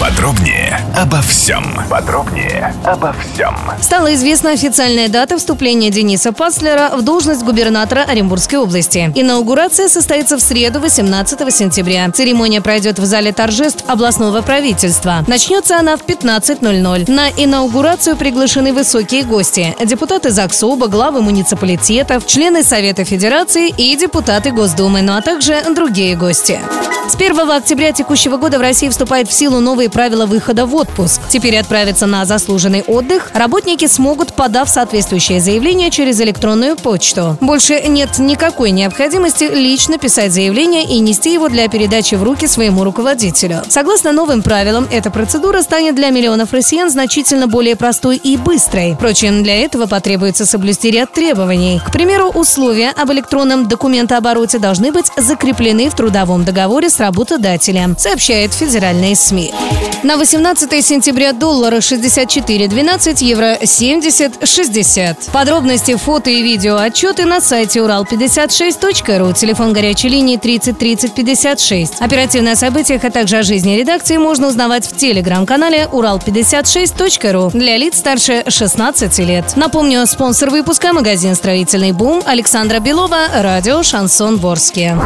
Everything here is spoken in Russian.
Подробнее обо всем. Подробнее обо всем. Стала известна официальная дата вступления Дениса Паслера в должность губернатора Оренбургской области. Инаугурация состоится в среду 18 сентября. Церемония пройдет в зале торжеств областного правительства. Начнется она в 15.00. На инаугурацию приглашены высокие гости. Депутаты ЗАГСОБа, главы муниципалитетов, члены Совета Федерации и депутаты Госдумы, ну а также другие гости. С 1 октября текущего года в России вступает в силу новые правила выхода в отпуск. Теперь отправиться на заслуженный отдых работники смогут, подав соответствующее заявление через электронную почту. Больше нет никакой необходимости лично писать заявление и нести его для передачи в руки своему руководителю. Согласно новым правилам, эта процедура станет для миллионов россиян значительно более простой и быстрой. Впрочем, для этого потребуется соблюсти ряд требований. К примеру, условия об электронном документообороте должны быть закреплены в трудовом договоре с работодателем, сообщает федеральные СМИ. На 18 сентября доллара 64.12, евро 70.60. Подробности, фото и видео отчеты на сайте урал56.ру, телефон горячей линии 30 30 56. Оперативно о событиях, а также о жизни редакции можно узнавать в телеграм-канале урал56.ру для лиц старше 16 лет. Напомню, спонсор выпуска – магазин «Строительный бум» Александра Белова, радио «Шансон Ворске».